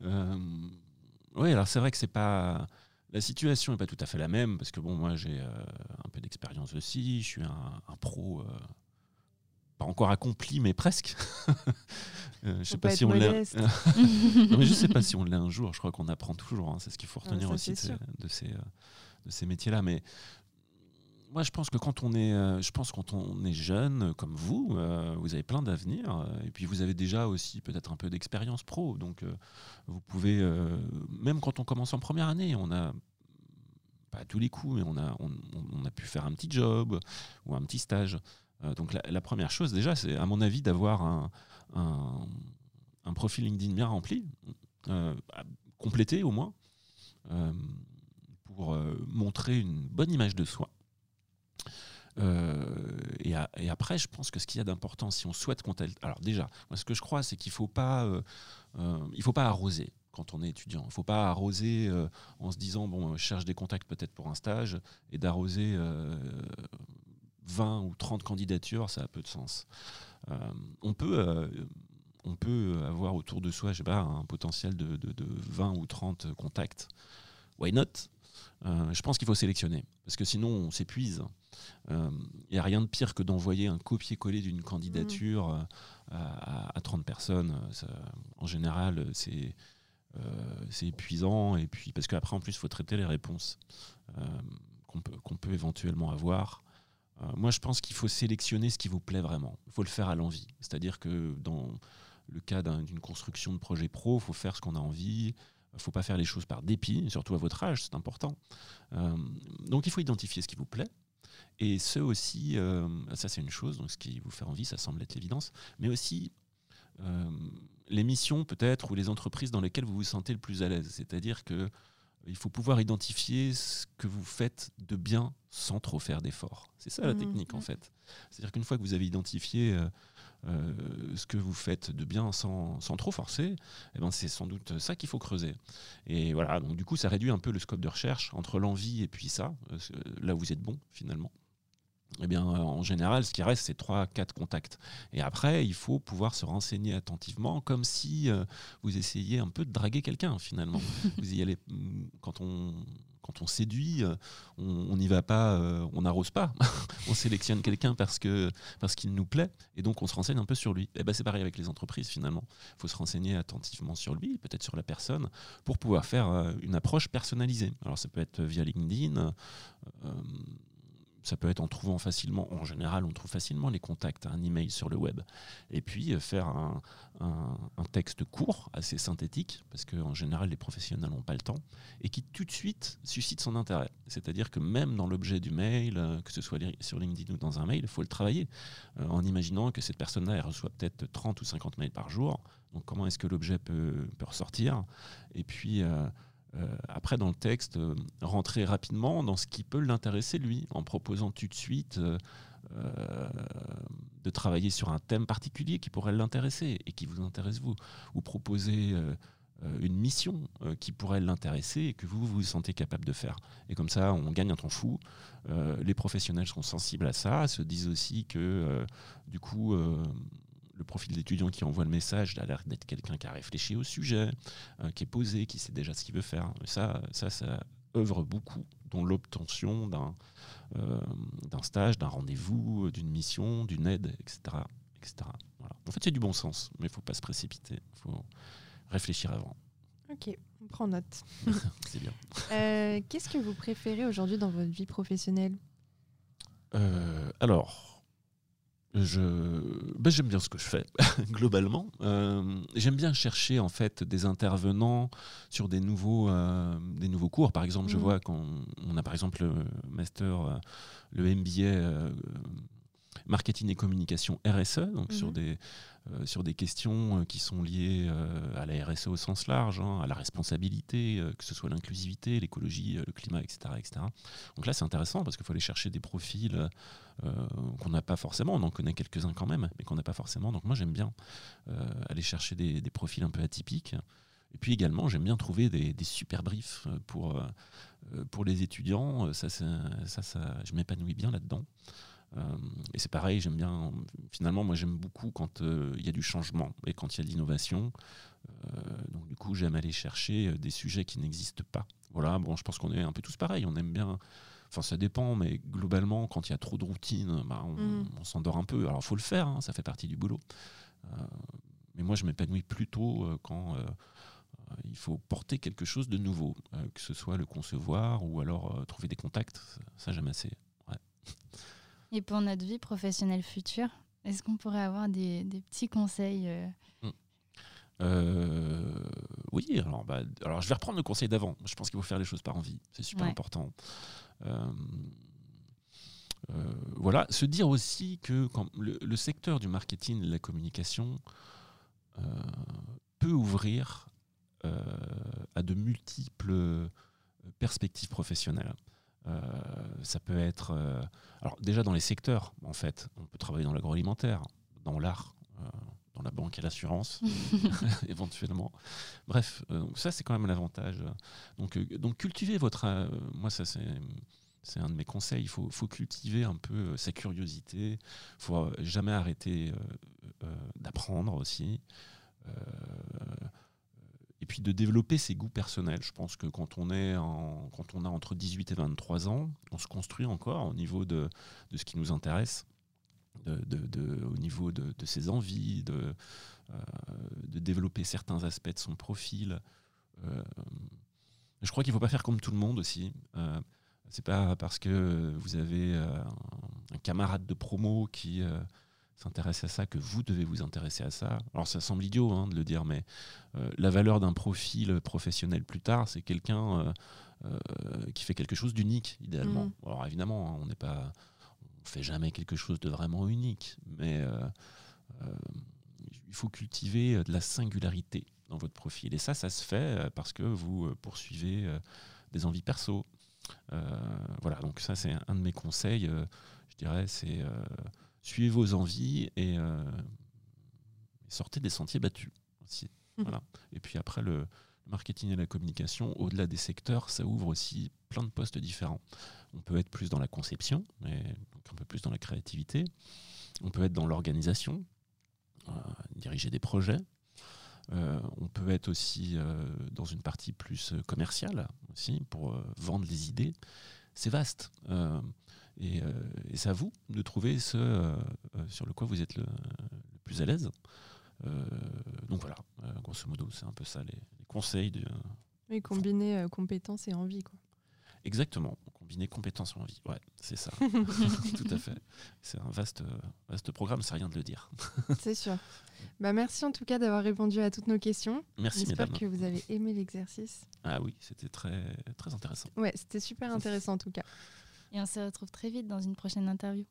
(laughs) (laughs) Oui, alors c'est vrai que c'est pas. La situation n'est pas tout à fait la même parce que bon, moi j'ai euh, un peu d'expérience aussi. Je suis un, un pro, euh, pas encore accompli, mais presque. (laughs) Euh, je sais pas, pas si on l'a. (laughs) Non, mais je sais pas si on l'est un jour. Je crois qu'on apprend toujours. hein. C'est ce qu'il faut retenir ça, aussi de de ces, de ces métiers-là. Mais moi, je pense que quand on est, euh, je pense quand on est jeune, euh, comme vous, euh, vous avez plein d'avenir. Et puis vous avez déjà aussi peut-être un peu d'expérience pro. Donc vous pouvez, même quand on commence en première année, on a pas à tous les coups, mais on a, on, a pu faire un petit job ou un petit stage. Donc la, première chose déjà, c'est à mon avis d'avoir un, un, profil LinkedIn bien rempli, complété au moins, pour montrer une bonne image de soi. Euh, et, après, je pense que ce qu'il y a d'important, si on souhaite contacter, alors déjà, ce que je crois, c'est qu'il faut pas, euh, euh, il faut pas arroser quand on est étudiant. Il faut pas arroser en se disant bon, je cherche des contacts peut-être pour un stage et d'arroser euh, 20 ou 30 candidatures, ça a peu de sens. On peut on peut avoir autour de soi, je sais pas, un potentiel de, de- de 20 ou 30 contacts. Why not? Euh, Je pense qu'il faut sélectionner, parce que sinon on s'épuise. Il n'y a rien de pire que d'envoyer un copier-coller d'une candidature euh, à, à 30 personnes. Ça, en général, c'est euh, c'est épuisant, et puis parce qu'après, en plus, il faut traiter les réponses euh, qu'on peut, éventuellement avoir. Euh, moi, je pense qu'il faut sélectionner ce qui vous plaît vraiment. Il faut le faire à l'envie. C'est-à-dire que dans le cas d'un- d'une construction de projet pro, il faut faire ce qu'on a envie. Il ne faut pas faire les choses par dépit, surtout à votre âge, c'est important. Euh, donc, il faut identifier ce qui vous plaît. Et ce aussi, euh, ça c'est une chose, donc ce qui vous fait envie, ça semble être l'évidence, mais aussi euh, les missions peut-être ou les entreprises dans lesquelles vous vous sentez le plus à l'aise. C'est-à-dire que il faut pouvoir identifier ce que vous faites de bien sans trop faire d'efforts. C'est ça la Mhm. technique en fait. C'est-à-dire qu'une fois que vous avez identifié euh, ce que vous faites de bien sans, sans trop forcer, eh ben c'est sans doute ça qu'il faut creuser. Et voilà, donc du coup ça réduit un peu le scope de recherche entre l'envie et puis ça, euh, là où vous êtes bon finalement. Eh bien, euh, en général, ce qui reste, c'est 3-4 contacts. Et après, il faut pouvoir se renseigner attentivement, comme si euh, vous essayiez un peu de draguer quelqu'un, finalement. (laughs) vous y allez, mm, quand on, quand on séduit, euh, on n'y va pas, euh, on n'arrose pas. (laughs) on sélectionne quelqu'un parce que parce qu'il nous plaît, et donc on se renseigne un peu sur lui. Et ben, c'est pareil avec les entreprises, finalement. Il faut se renseigner attentivement sur lui, peut-être sur la personne, pour pouvoir faire euh, une approche personnalisée. Alors, ça peut être via LinkedIn. Ça peut être en trouvant facilement, en général, on trouve facilement les contacts, un email sur le web. Et puis euh, faire un, texte court, assez synthétique, parce qu'en général, les professionnels n'ont pas le temps, et qui tout de suite suscite son intérêt. C'est-à-dire que même dans l'objet du mail, euh, que ce soit sur LinkedIn ou dans un mail, il faut le travailler, euh, en imaginant que cette personne-là, elle reçoit peut-être 30 ou 50 mails par jour. Donc comment est-ce que l'objet peut, ressortir? Et puis... après, dans le texte, euh, rentrer rapidement dans ce qui peut l'intéresser, lui, en proposant tout de suite euh, euh, de travailler sur un thème particulier qui pourrait l'intéresser et qui vous intéresse vous, ou proposer euh, euh, une mission euh, qui pourrait l'intéresser et que vous, vous sentez capable de faire. Et comme ça, on gagne un temps fou. Euh, les professionnels sont sensibles à ça, se disent aussi que, euh, du coup, euh, le profil d'étudiant qui envoie le message a l'air d'être quelqu'un qui a réfléchi au sujet, euh, qui est posé, qui sait déjà ce qu'il veut faire. Et ça, ça, ça œuvre beaucoup dans l'obtention d'un euh, d'un stage, d'un rendez-vous, d'une mission, d'une aide, etc. etc. Voilà. En fait, c'est du bon sens, mais il ne faut pas se précipiter. Il faut réfléchir avant. Ok, on prend note. (laughs) C'est bien. Euh, Qu'est-ce que vous préférez aujourd'hui dans votre vie professionnelle? Alors, je, ben, j'aime bien ce que je fais (laughs) globalement. Euh, j'aime bien chercher en fait des intervenants sur des nouveaux, euh, des nouveaux cours. Par exemple, je Mhm. vois qu'on on a par exemple le master, euh, le MBA euh, marketing et communication RSE, donc sur Mhm. des euh, sur des questions euh, qui sont liées euh, à la RSE au sens large, hein, à la responsabilité, que ce soit l'inclusivité, l'écologie, le climat, etc., etc. Donc là, c'est intéressant parce qu'il faut aller chercher des profils qu'on n'a pas forcément. On en connaît quelques-uns quand même, mais qu'on n'a pas forcément. Donc moi, j'aime bien aller chercher des, profils un peu atypiques. Et puis également, j'aime bien trouver des, super briefs pour, pour les étudiants. Ça, c'est- ça, ça, je m'épanouis bien là-dedans. Euh, et c'est pareil, j'aime bien. Finalement, moi, j'aime beaucoup quand euh, il y a du changement et quand il y a de l'innovation. Euh, donc, du coup, j'aime aller chercher des sujets qui n'existent pas. Voilà, bon, je pense qu'on est un peu tous pareils. On aime bien. Enfin, ça dépend, mais globalement, quand il y a trop de routine, bah, on, Mhm. on s'endort un peu. Alors, il faut le faire, hein, ça fait partie du boulot. Euh, mais moi, je m'épanouis plutôt quand il faut porter quelque chose de nouveau, que ce soit le concevoir ou alors trouver des contacts. Ça, j'aime assez. Et pour notre vie professionnelle future, est-ce qu'on pourrait avoir des, petits conseils hmm. oui, alors, bah, alors je vais reprendre le conseil d'avant. Je pense qu'il faut faire les choses par envie. C'est super important. Euh, voilà, se dire aussi que quand le, secteur du marketing et de la communication euh, peut ouvrir euh, à de multiples perspectives professionnelles. Ça peut être, alors déjà dans les secteurs, en fait, on peut travailler dans l'agroalimentaire, dans l'art, dans la banque et l'assurance, (laughs) (laughs) éventuellement. Bref, ça c'est quand même l'avantage. Donc, donc cultivez votre, moi ça c'est c'est un de mes conseils. Il faut, cultiver un peu euh, sa curiosité. Il faut euh, jamais arrêter euh, d'apprendre aussi. Et puis de développer ses goûts personnels. Je pense que quand on, est quand on a entre 18 et 23 ans, on se construit encore au niveau de, ce qui nous intéresse. au niveau de, ses envies, de, développer certains aspects de son profil. je crois qu'il ne faut pas faire comme tout le monde aussi. C'est pas parce que vous avez euh, un camarade de promo qui euh, s'intéresse à ça que vous devez vous intéresser à ça. Alors ça semble idiot hein, de le dire, mais euh, la valeur d'un profil professionnel plus tard, c'est quelqu'un qui fait quelque chose d'unique, idéalement. Mm. Alors évidemment, hein, on n'est pas, on fait jamais quelque chose de vraiment unique, mais il faut cultiver de la singularité dans votre profil. Et ça, ça se fait parce que vous poursuivez des envies perso, euh, voilà, donc ça c'est un de mes conseils, euh, je dirais, c'est euh, suivez vos envies et sortez des sentiers battus aussi. Mmh. Voilà. Et puis après, le, marketing et la communication, au-delà des secteurs, ça ouvre aussi plein de postes différents. On peut être plus dans la conception, mais un peu plus dans la créativité. On peut être dans l'organisation, diriger des projets. Euh, on peut être aussi euh, dans une partie plus euh, commerciale aussi pour vendre les idées. C'est vaste. Et, c'est à vous de trouver ce sur le quoi vous êtes le, plus à l'aise. donc voilà, grosso modo, c'est un peu ça les, conseils. De, oui, combiner compétences et envie. Quoi. Exactement, combiner compétences et envie. Ouais, c'est ça. (laughs) Tout à fait. C'est un vaste, vaste programme, c'est rien de le dire. (laughs) c'est sûr. Bah, merci en tout cas d'avoir répondu à toutes nos questions. Merci J'espère que vous avez aimé l'exercice. Ah oui, c'était très, très intéressant. Ouais, c'était super intéressant en tout cas. Et on se retrouve très vite dans une prochaine interview.